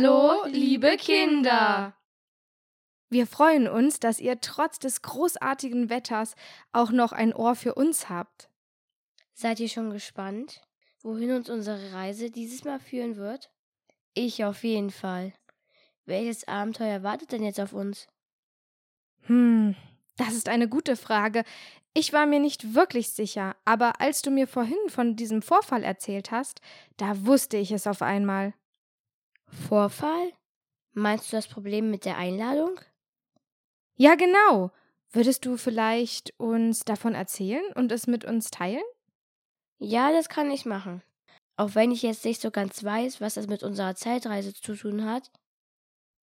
Hallo, liebe Kinder! Wir freuen uns, dass ihr trotz des großartigen Wetters auch noch ein Ohr für uns habt. Seid ihr schon gespannt, wohin uns unsere Reise dieses Mal führen wird? Ich auf jeden Fall. Welches Abenteuer wartet denn jetzt auf uns? Hm, das ist eine gute Frage. Ich war mir nicht wirklich sicher, aber als du mir vorhin von diesem Vorfall erzählt hast, da wusste ich es auf einmal. Vorfall? Meinst du das Problem mit der Einladung? Ja, genau. Würdest du vielleicht uns davon erzählen und es mit uns teilen? Ja, das kann ich machen. Auch wenn ich jetzt nicht so ganz weiß, was das mit unserer Zeitreise zu tun hat.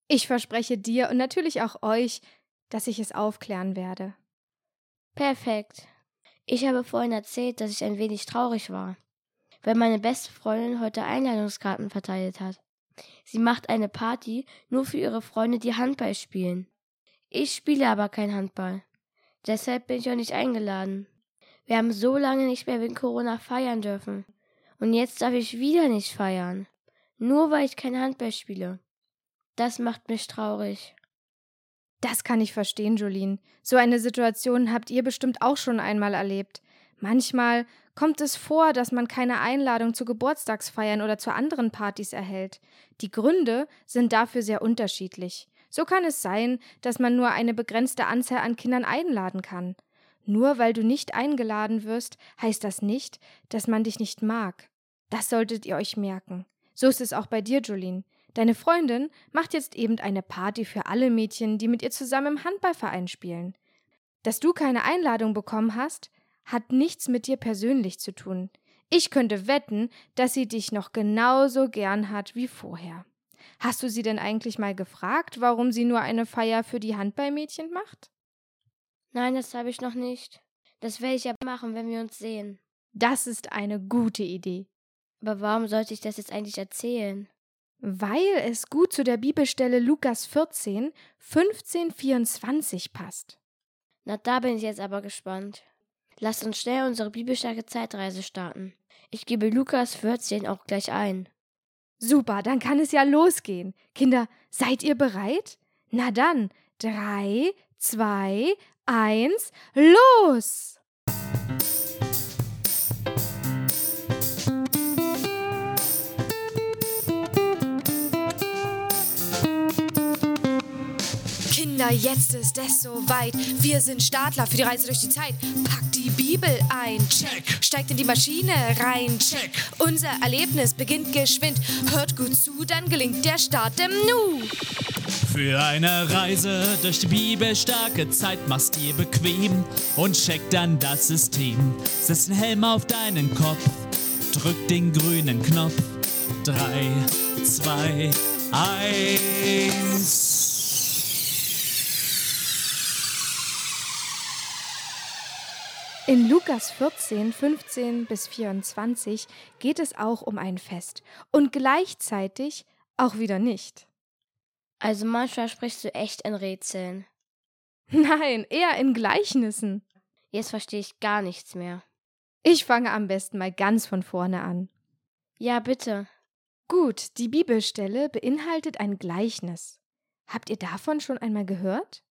Ich verspreche dir und natürlich auch euch, dass ich es aufklären werde. Perfekt. Ich habe vorhin erzählt, dass ich ein wenig traurig war, weil meine beste Freundin heute Einladungskarten verteilt hat. Sie macht eine Party nur für ihre Freunde, die Handball spielen. Ich spiele aber kein Handball. Deshalb bin ich auch nicht eingeladen. Wir haben so lange nicht mehr wegen Corona feiern dürfen. Und jetzt darf ich wieder nicht feiern. Nur weil ich kein Handball spiele. Das macht mich traurig. Das kann ich verstehen, Jolene. So eine Situation habt ihr bestimmt auch schon einmal erlebt. Manchmal kommt es vor, dass man keine Einladung zu Geburtstagsfeiern oder zu anderen Partys erhält. Die Gründe sind dafür sehr unterschiedlich. So kann es sein, dass man nur eine begrenzte Anzahl an Kindern einladen kann. Nur weil du nicht eingeladen wirst, heißt das nicht, dass man dich nicht mag. Das solltet ihr euch merken. So ist es auch bei dir, Jolene. Deine Freundin macht jetzt eben eine Party für alle Mädchen, die mit ihr zusammen im Handballverein spielen. Dass du keine Einladung bekommen hast, hat nichts mit dir persönlich zu tun. Ich könnte wetten, dass sie dich noch genauso gern hat wie vorher. Hast du sie denn eigentlich mal gefragt, warum sie nur eine Feier für die Handballmädchen macht? Nein, das habe ich noch nicht. Das werde ich ja machen, wenn wir uns sehen. Das ist eine gute Idee. Aber warum sollte ich das jetzt eigentlich erzählen? Weil es gut zu der Bibelstelle Lukas 14, 15, 24 passt. Na, da bin ich jetzt aber gespannt. Lasst uns schnell unsere bibelstarke Zeitreise starten. Ich gebe Lukas 14 auch gleich ein. Super, dann kann es ja losgehen. Kinder, seid ihr bereit? Na dann, drei, zwei, eins, los! Kinder, jetzt ist es soweit. Wir sind Startler für die Reise durch die Zeit. Packt die Bibel ein. Check. Steigt in die Maschine rein. Check. Unser Erlebnis beginnt geschwind. Hört gut zu, dann gelingt der Start im Nu. Für eine Reise durch die bibelstarke Zeit machst dir bequem und check dann das System. Setz den Helm auf deinen Kopf, drück den grünen Knopf. Drei, zwei, eins. In Lukas 14, 15 bis 24 geht es auch um ein Fest und gleichzeitig auch wieder nicht. Also manchmal sprichst du echt in Rätseln. Nein, eher in Gleichnissen. Jetzt verstehe ich gar nichts mehr. Ich fange am besten mal ganz von vorne an. Ja, bitte. Gut, die Bibelstelle beinhaltet ein Gleichnis. Habt ihr davon schon einmal gehört?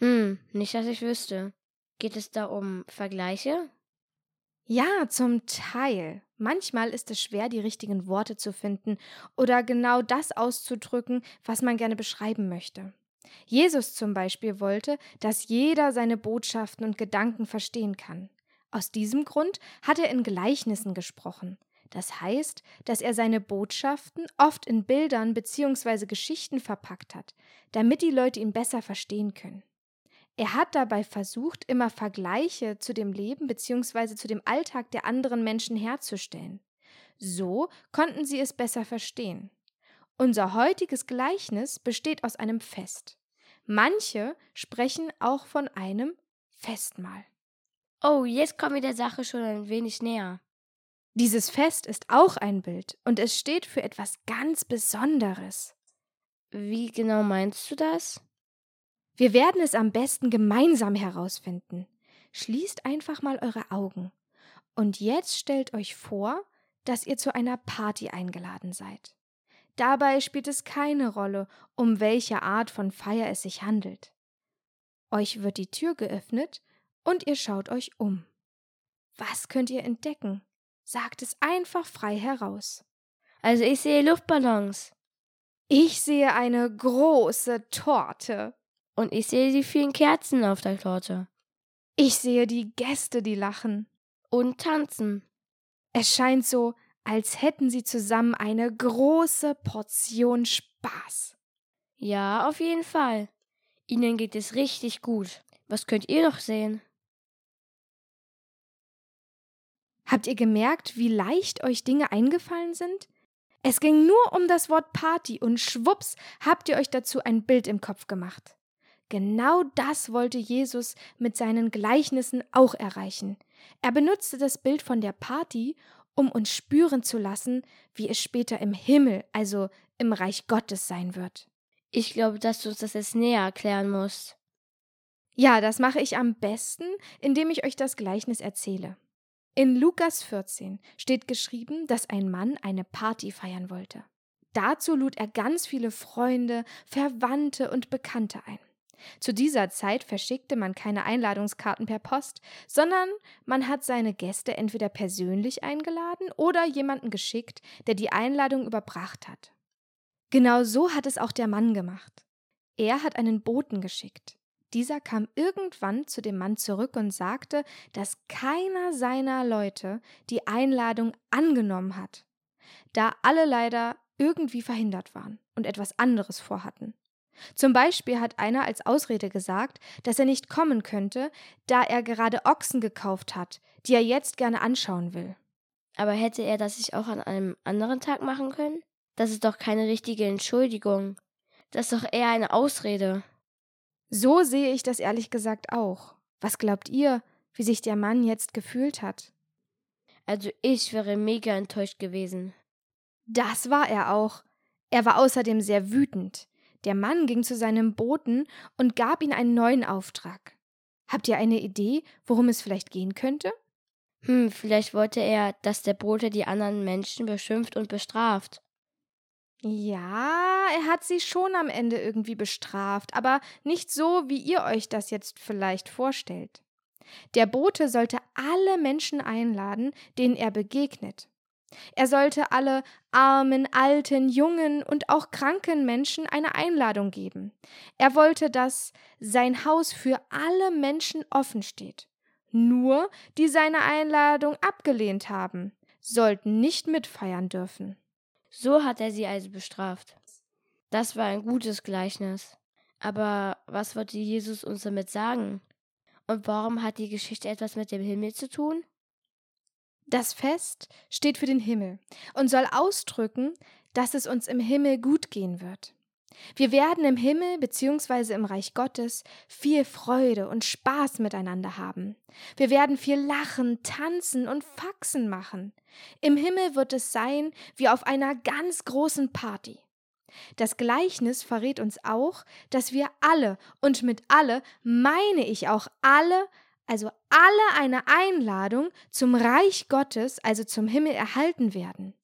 Hm, nicht, dass ich wüsste. Geht es da um Vergleiche? Ja, zum Teil. Manchmal ist es schwer, die richtigen Worte zu finden oder genau das auszudrücken, was man gerne beschreiben möchte. Jesus zum Beispiel wollte, dass jeder seine Botschaften und Gedanken verstehen kann. Aus diesem Grund hat er in Gleichnissen gesprochen. Das heißt, dass er seine Botschaften oft in Bildern bzw. Geschichten verpackt hat, damit die Leute ihn besser verstehen können. Er hat dabei versucht, immer Vergleiche zu dem Leben bzw. zu dem Alltag der anderen Menschen herzustellen. So konnten sie es besser verstehen. Unser heutiges Gleichnis besteht aus einem Fest. Manche sprechen auch von einem Festmahl. Oh, jetzt kommen wir der Sache schon ein wenig näher. Dieses Fest ist auch ein Bild und es steht für etwas ganz Besonderes. Wie genau meinst du das? Wir werden es am besten gemeinsam herausfinden. Schließt einfach mal eure Augen. Und jetzt stellt euch vor, dass ihr zu einer Party eingeladen seid. Dabei spielt es keine Rolle, um welche Art von Feier es sich handelt. Euch wird die Tür geöffnet und ihr schaut euch um. Was könnt ihr entdecken? Sagt es einfach frei heraus. Also ich sehe Luftballons. Ich sehe eine große Torte. Und ich sehe die vielen Kerzen auf der Torte. Ich sehe die Gäste, die lachen. Und tanzen. Es scheint so, als hätten sie zusammen eine große Portion Spaß. Ja, auf jeden Fall. Ihnen geht es richtig gut. Was könnt ihr noch sehen? Habt ihr gemerkt, wie leicht euch Dinge eingefallen sind? Es ging nur um das Wort Party und schwupps habt ihr euch dazu ein Bild im Kopf gemacht. Genau das wollte Jesus mit seinen Gleichnissen auch erreichen. Er benutzte das Bild von der Party, um uns spüren zu lassen, wie es später im Himmel, also im Reich Gottes sein wird. Ich glaube, dass du uns das jetzt näher erklären musst. Ja, das mache ich am besten, indem ich euch das Gleichnis erzähle. In Lukas 14 steht geschrieben, dass ein Mann eine Party feiern wollte. Dazu lud er ganz viele Freunde, Verwandte und Bekannte ein. Zu dieser Zeit verschickte man keine Einladungskarten per Post, sondern man hat seine Gäste entweder persönlich eingeladen oder jemanden geschickt, der die Einladung überbracht hat. Genau so hat es auch der Mann gemacht. Er hat einen Boten geschickt. Dieser kam irgendwann zu dem Mann zurück und sagte, dass keiner seiner Leute die Einladung angenommen hat, da alle leider irgendwie verhindert waren und etwas anderes vorhatten. Zum Beispiel hat einer als Ausrede gesagt, dass er nicht kommen könnte, da er gerade Ochsen gekauft hat, die er jetzt gerne anschauen will. Aber hätte er das sich auch an einem anderen Tag machen können? Das ist doch keine richtige Entschuldigung. Das ist doch eher eine Ausrede. So sehe ich das ehrlich gesagt auch. Was glaubt ihr, wie sich der Mann jetzt gefühlt hat? Also ich wäre mega enttäuscht gewesen. Das war er auch. Er war außerdem sehr wütend. Der Mann ging zu seinem Boten und gab ihm einen neuen Auftrag. Habt ihr eine Idee, worum es vielleicht gehen könnte? Hm, vielleicht wollte er, dass der Bote die anderen Menschen beschimpft und bestraft. Ja, er hat sie schon am Ende irgendwie bestraft, aber nicht so, wie ihr euch das jetzt vielleicht vorstellt. Der Bote sollte alle Menschen einladen, denen er begegnet. Er sollte alle armen, alten, jungen und auch kranken Menschen eine Einladung geben. Er wollte, dass sein Haus für alle Menschen offen steht. Nur die seine Einladung abgelehnt haben, sollten nicht mitfeiern dürfen. So hat er sie also bestraft. Das war ein gutes Gleichnis. Aber was wollte Jesus uns damit sagen? Und warum hat die Geschichte etwas mit dem Himmel zu tun? Das Fest steht für den Himmel und soll ausdrücken, dass es uns im Himmel gut gehen wird. Wir werden im Himmel bzw. im Reich Gottes viel Freude und Spaß miteinander haben. Wir werden viel lachen, tanzen und Faxen machen. Im Himmel wird es sein wie auf einer ganz großen Party. Das Gleichnis verrät uns auch, dass wir alle, und mit alle meine ich auch alle, also alle eine Einladung zum Reich Gottes, also zum Himmel erhalten werden.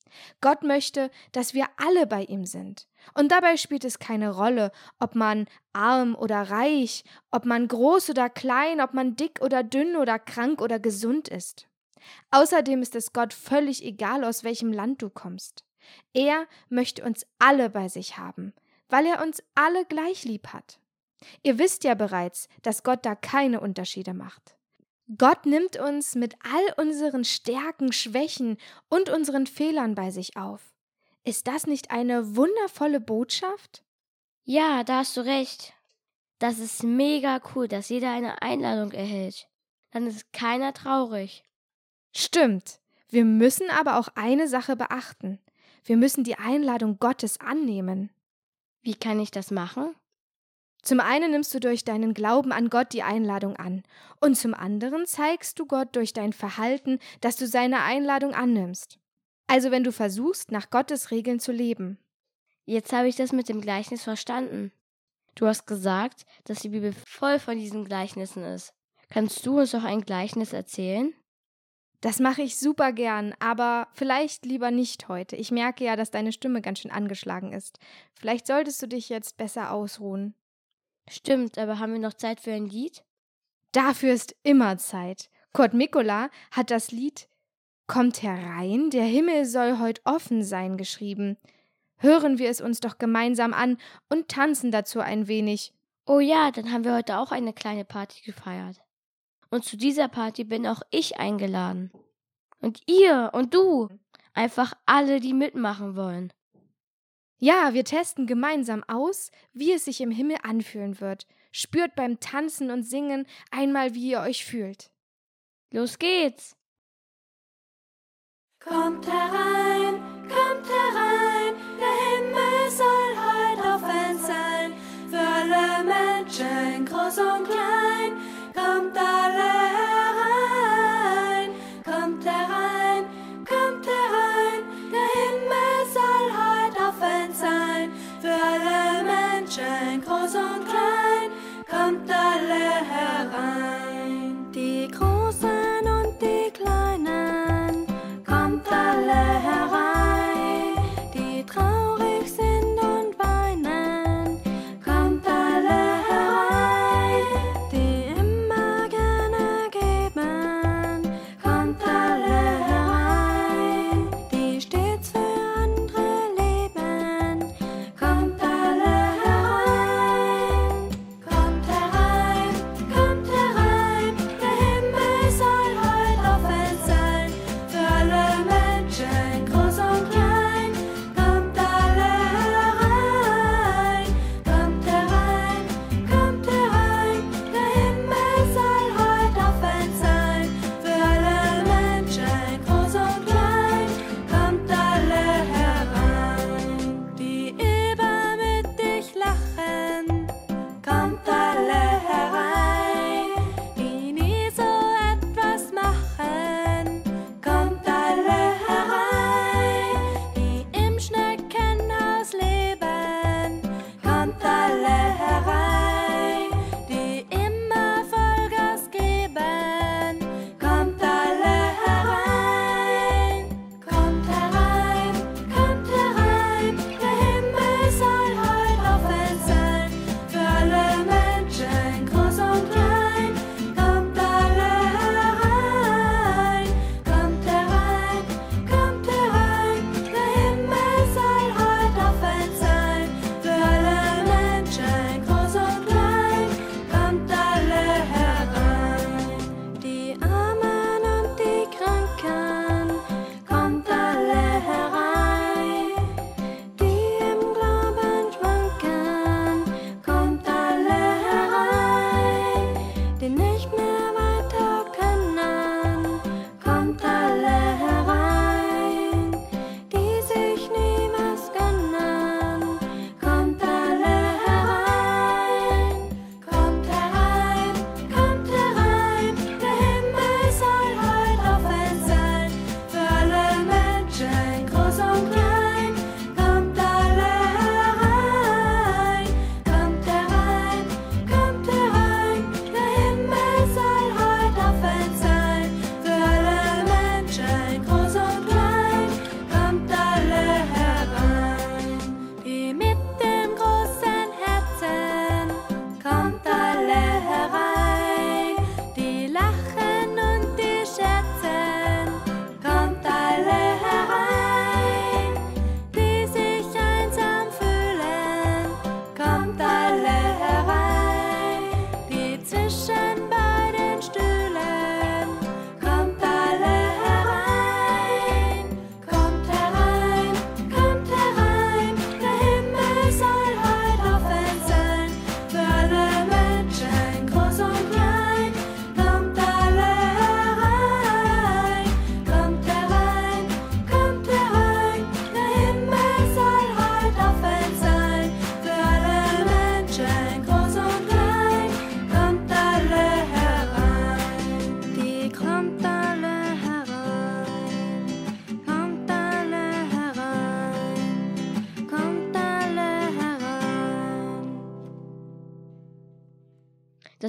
Gott möchte, dass wir alle bei ihm sind. Und dabei spielt es keine Rolle, ob man arm oder reich, ob man groß oder klein, ob man dick oder dünn oder krank oder gesund ist. Außerdem ist es Gott völlig egal, aus welchem Land du kommst. Er möchte uns alle bei sich haben, weil er uns alle gleich lieb hat. Ihr wisst ja bereits, dass Gott da keine Unterschiede macht. Gott nimmt uns mit all unseren Stärken, Schwächen und unseren Fehlern bei sich auf. Ist das nicht eine wundervolle Botschaft? Ja, da hast du recht. Das ist mega cool, dass jeder eine Einladung erhält. Dann ist keiner traurig. Stimmt. Wir müssen aber auch eine Sache beachten. Wir müssen die Einladung Gottes annehmen. Wie kann ich das machen? Zum einen nimmst du durch deinen Glauben an Gott die Einladung an, und zum anderen zeigst du Gott durch dein Verhalten, dass du seine Einladung annimmst. Also wenn du versuchst, nach Gottes Regeln zu leben. Jetzt habe ich das mit dem Gleichnis verstanden. Du hast gesagt, dass die Bibel voll von diesen Gleichnissen ist. Kannst du uns noch ein Gleichnis erzählen? Das mache ich super gern, aber vielleicht lieber nicht heute. Ich merke ja, dass deine Stimme ganz schön angeschlagen ist. Vielleicht solltest du dich jetzt besser ausruhen. Stimmt, aber haben wir noch Zeit für ein Lied? Dafür ist immer Zeit. Kurt Mikola hat das Lied Kommt herein, der Himmel soll heut offen sein geschrieben. Hören wir es uns doch gemeinsam an und tanzen dazu ein wenig. Oh ja, dann haben wir heute auch eine kleine Party gefeiert. Und zu dieser Party bin auch ich eingeladen. Und ihr und du. Einfach alle, die mitmachen wollen. Ja, wir testen gemeinsam aus, wie es sich im Himmel anfühlen wird. Spürt beim Tanzen und Singen einmal, wie ihr euch fühlt. Los geht's! Kommt herein, kommt herein, der Himmel soll heut auf Welt sein, für alle Menschen, groß und klein.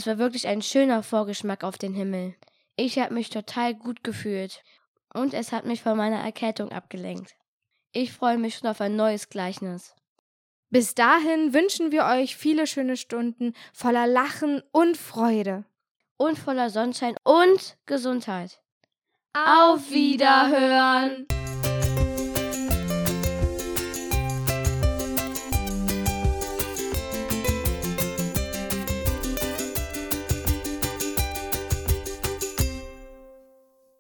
Es war wirklich ein schöner Vorgeschmack auf den Himmel. Ich habe mich total gut gefühlt und es hat mich von meiner Erkältung abgelenkt. Ich freue mich schon auf ein neues Gleichnis. Bis dahin wünschen wir euch viele schöne Stunden voller Lachen und Freude. Und voller Sonnenschein und Gesundheit. Auf Wiederhören!